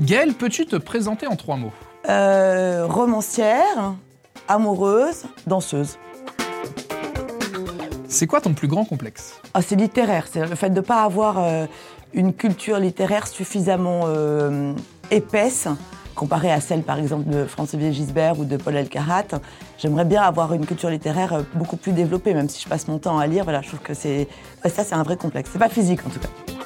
Gaëlle, peux-tu te présenter en trois mots? Euh, romancière, amoureuse, danseuse. C'est quoi ton plus grand complexe? Ah, c'est littéraire, c'est le fait de ne pas avoir euh, une culture littéraire suffisamment euh, épaisse comparée à celle par exemple de Franz-Xavier Gisbert ou de Paul Elkarat. J'aimerais bien avoir une culture littéraire beaucoup plus développée, même si je passe mon temps à lire. Voilà, je trouve que c'est ouais, ça, c'est un vrai complexe. C'est pas physique en tout cas.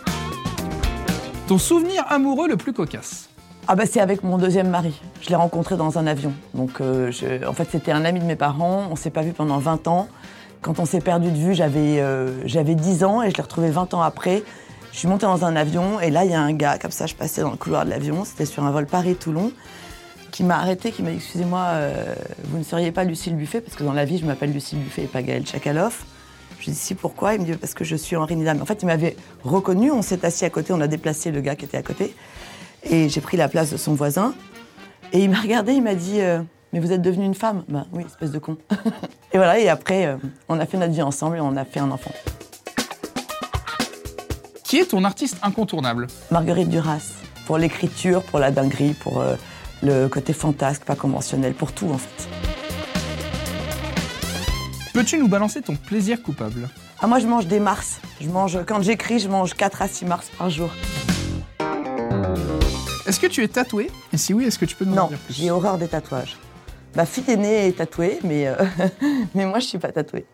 Ton souvenir amoureux le plus cocasse Ah bah c'est avec mon deuxième mari. Je l'ai rencontré dans un avion. Donc euh, en fait c'était un ami de mes parents. On s'est pas vu pendant 20 ans. Quand on s'est perdu de vue, j'avais euh, j'avais 10 ans et je l'ai retrouvé 20 ans après. Je suis montée dans un avion et là il y a un gars comme ça, je passais dans le couloir de l'avion. C'était sur un vol Paris-Toulon qui m'a arrêté, qui m'a dit excusez-moi, euh, vous ne seriez pas Lucille Buffet parce que dans la vie je m'appelle Lucille Buffet et pas Gaël Chakalov. Je lui dit si pourquoi? Il me dit parce que je suis Henri Nidam. En fait il m'avait reconnu. On s'est assis à côté, on a déplacé le gars qui était à côté. Et j'ai pris la place de son voisin. Et il m'a regardé, il m'a dit euh, Mais vous êtes devenue une femme Bah oui, espèce de con. et voilà, et après, euh, on a fait notre vie ensemble et on a fait un enfant. Qui est ton artiste incontournable? Marguerite Duras, pour l'écriture, pour la dinguerie, pour euh, le côté fantasque, pas conventionnel, pour tout en fait. Peux-tu nous balancer ton plaisir coupable Ah, moi, je mange des mars. Je mange, quand j'écris, je mange 4 à 6 mars par jour. Est-ce que tu es tatoué? Et si oui, est-ce que tu peux nous en Non, dire plus? j'ai horreur des tatouages. Ma fille aînée est tatouée, mais, euh, mais moi, je suis pas tatouée.